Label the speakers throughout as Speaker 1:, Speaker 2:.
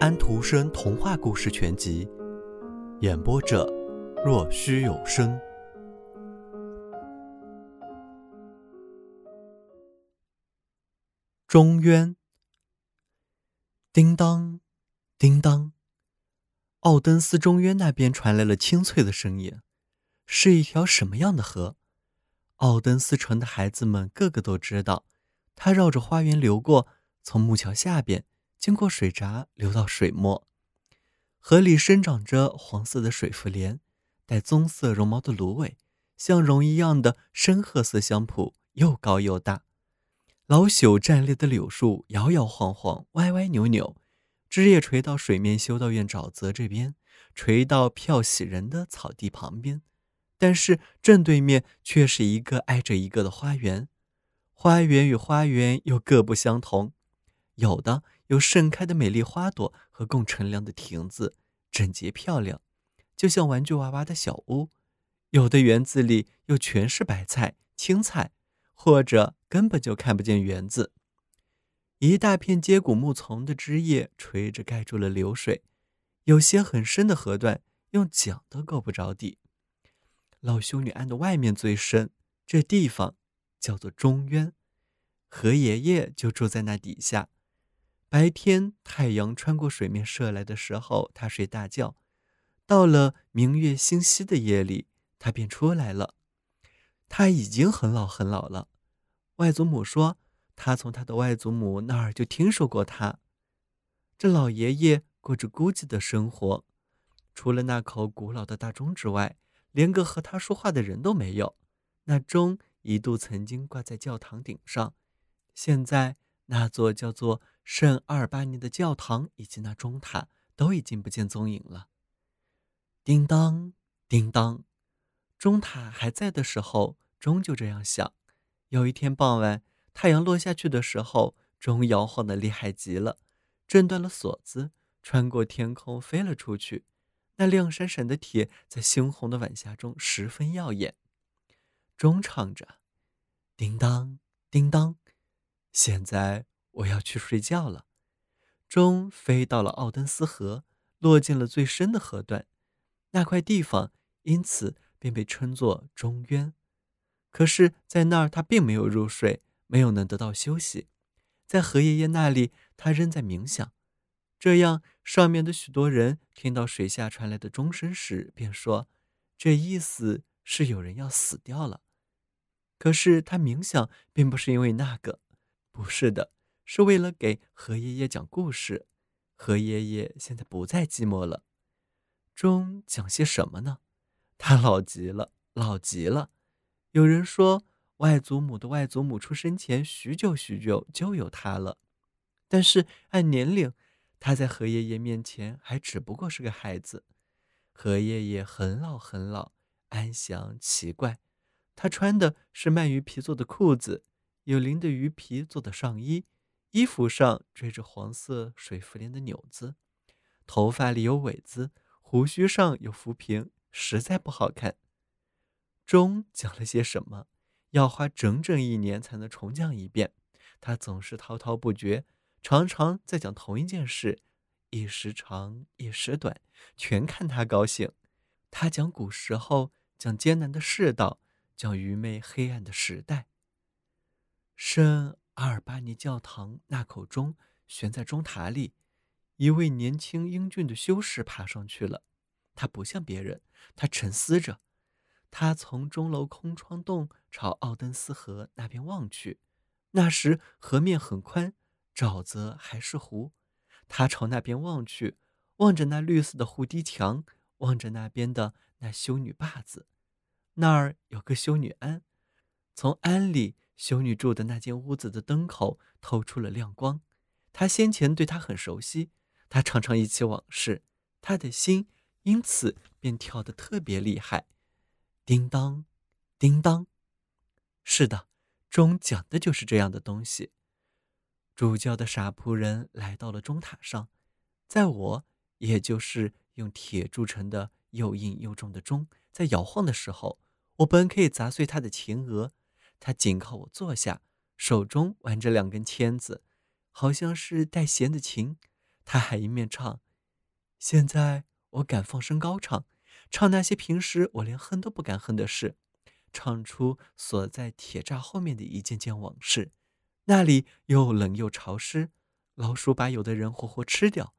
Speaker 1: 安徒生童话故事全集，演播者：若虚有声。中渊，叮当，叮当，奥登斯中渊那边传来了清脆的声音，是一条什么样的河？奥登斯城的孩子们个个都知道，它绕着花园流过，从木桥下边。经过水闸流到水末，河里生长着黄色的水浮莲，带棕色绒毛的芦苇，像绒一样的深褐色香蒲，又高又大。老朽站立的柳树摇摇晃晃，歪歪扭扭，枝叶垂到水面修道院沼泽这边，垂到漂洗人的草地旁边。但是正对面却是一个挨着一个的花园，花园与花园又各不相同，有的。有盛开的美丽花朵和供乘凉的亭子，整洁漂亮，就像玩具娃娃的小屋。有的园子里又全是白菜、青菜，或者根本就看不见园子。一大片接骨木丛的枝叶垂着盖住了流水，有些很深的河段用桨都够不着底。老修女庵的外面最深，这地方叫做中渊，何爷爷就住在那底下。白天太阳穿过水面射来的时候，他睡大觉；到了明月星稀的夜里，他便出来了。他已经很老很老了。外祖母说，他从他的外祖母那儿就听说过他。这老爷爷过着孤寂的生活，除了那口古老的大钟之外，连个和他说话的人都没有。那钟一度曾经挂在教堂顶上，现在那座叫做……圣阿尔巴尼的教堂以及那钟塔都已经不见踪影了。叮当，叮当，钟塔还在的时候，钟就这样响。有一天傍晚，太阳落下去的时候，钟摇晃的厉害极了，震断了锁子，穿过天空飞了出去。那亮闪闪的铁在猩红的晚霞中十分耀眼。钟唱着：“叮当，叮当。”现在。我要去睡觉了。钟飞到了奥登斯河，落进了最深的河段，那块地方因此便被称作中渊。可是，在那儿他并没有入睡，没有能得到休息。在何爷爷那里，他仍在冥想。这样，上面的许多人听到水下传来的钟声时，便说：“这意思是有人要死掉了。”可是他冥想并不是因为那个，不是的。是为了给何爷爷讲故事。何爷爷现在不再寂寞了。钟讲些什么呢？他老极了，老极了。有人说，外祖母的外祖母出生前许久许久就有他了。但是按年龄，他在何爷爷面前还只不过是个孩子。何爷爷很老很老，安详奇怪。他穿的是鳗鱼皮做的裤子，有鳞的鱼皮做的上衣。衣服上缀着黄色水浮莲的纽子，头发里有尾子，胡须上有浮萍，实在不好看。钟讲了些什么？要花整整一年才能重讲一遍。他总是滔滔不绝，常常在讲同一件事，一时长，一时短，全看他高兴。他讲古时候，讲艰难的世道，讲愚昧黑暗的时代。圣。阿尔巴尼教堂那口钟悬在钟塔里，一位年轻英俊的修士爬上去了。他不像别人，他沉思着。他从钟楼空窗洞朝奥登斯河那边望去，那时河面很宽，沼泽还是湖。他朝那边望去，望着那绿色的湖堤墙，望着那边的那修女坝子，那儿有个修女庵，从庵里。修女住的那间屋子的灯口透出了亮光，他先前对她很熟悉，他常常忆起往事，他的心因此便跳得特别厉害。叮当，叮当，是的，钟讲的就是这样的东西。主教的傻仆人来到了钟塔上，在我，也就是用铁铸成的又硬又重的钟在摇晃的时候，我本可以砸碎他的前额。他紧靠我坐下，手中玩着两根签子，好像是带弦的琴。他还一面唱：“现在我敢放声高唱，唱那些平时我连哼都不敢哼的事，唱出锁在铁栅后面的一件件往事。那里又冷又潮湿，老鼠把有的人活活吃掉。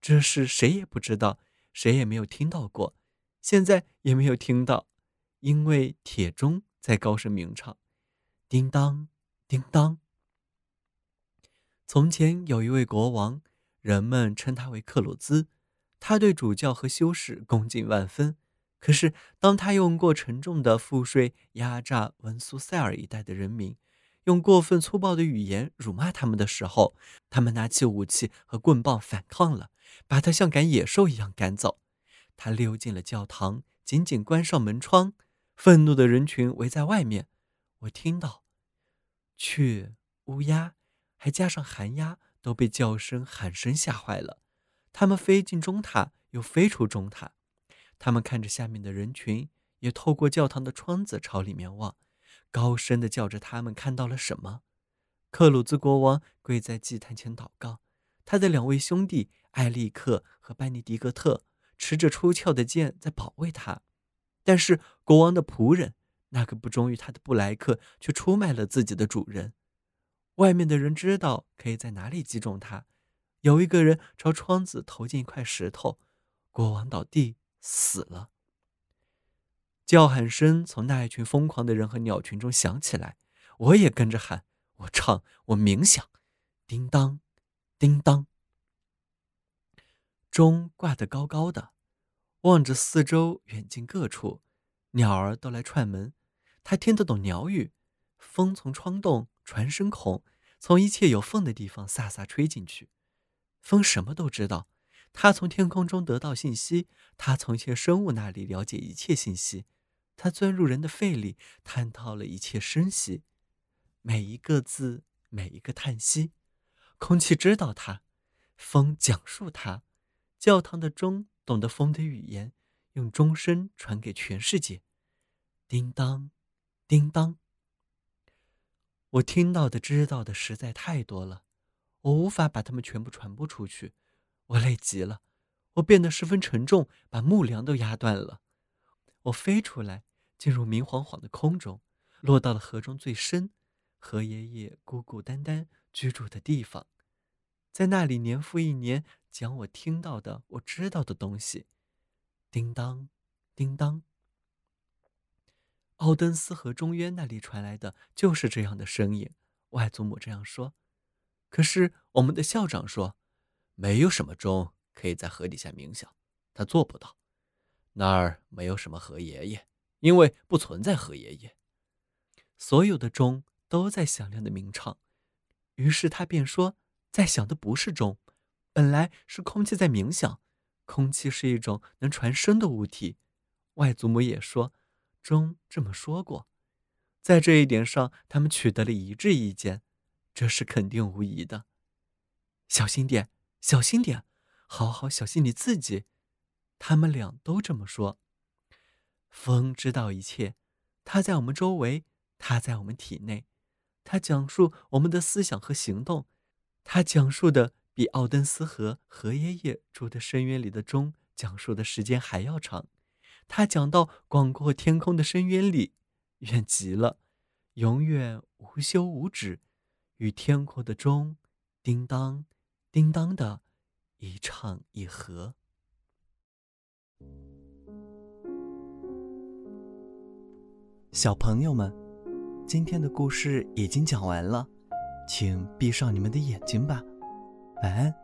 Speaker 1: 这事谁也不知道，谁也没有听到过，现在也没有听到，因为铁钟在高声鸣唱。叮当，叮当。从前有一位国王。”人们称他为克鲁兹，他对主教和修士恭敬万分。可是，当他用过沉重的赋税压榨文苏塞尔一带的人民，用过分粗暴的语言辱骂他们的时候，他们拿起武器和棍棒反抗了，把他像赶野兽一样赶走。他溜进了教堂，紧紧关上门窗，愤怒的人群围在外面。我听到去、乌鸦，还加上寒鸦。都被叫声、喊声吓坏了，他们飞进钟塔，又飞出钟塔。他们看着下面的人群，也透过教堂的窗子朝里面望，高声的叫着他们看到了什么。克鲁兹国王跪在祭坛前祷告，他的两位兄弟艾利克和班尼迪格特持着出鞘的剑在保卫他，但是国王的仆人，那个不忠于他的布莱克，却出卖了自己的主人。外面的人知道可以在哪里击中他。有一个人朝窗子投进一块石头，国王倒地死了。叫喊声从那一群疯狂的人和鸟群中响起来，我也跟着喊，我唱，我冥想，叮当，叮当。钟挂得高高的，望着四周远近各处，鸟儿都来串门。他听得懂鸟语，风从窗洞。传声孔从一切有缝的地方飒飒吹进去，风什么都知道。他从天空中得到信息，他从一切生物那里了解一切信息，他钻入人的肺里，探讨了一切声息，每一个字，每一个叹息。空气知道它，风讲述它，教堂的钟懂得风的语言，用钟声传给全世界。叮当，叮当。我听到的、知道的实在太多了，我无法把它们全部传播出去。我累极了，我变得十分沉重，把木梁都压断了。我飞出来，进入明晃晃的空中，落到了河中最深、河爷爷孤孤单单居住的地方，在那里年复一年讲我听到的、我知道的东西。叮当，叮当。奥登斯和中渊那里传来的就是这样的声音，外祖母这样说。可是我们的校长说，没有什么钟可以在河底下冥想，他做不到。那儿没有什么河爷爷，因为不存在河爷爷。所有的钟都在响亮的鸣唱。于是他便说，在响的不是钟，本来是空气在冥想。空气是一种能传声的物体。外祖母也说。钟这么说过，在这一点上，他们取得了一致意见，这是肯定无疑的。小心点，小心点，好好小心你自己。他们俩都这么说。风知道一切，它在我们周围，它在我们体内，它讲述我们的思想和行动，它讲述的比奥登斯和何爷爷住的深渊里的钟讲述的时间还要长。他讲到广阔天空的深渊里，远极了，永远无休无止，与天空的钟，叮当，叮当的，一唱一和。小朋友们，今天的故事已经讲完了，请闭上你们的眼睛吧，晚安。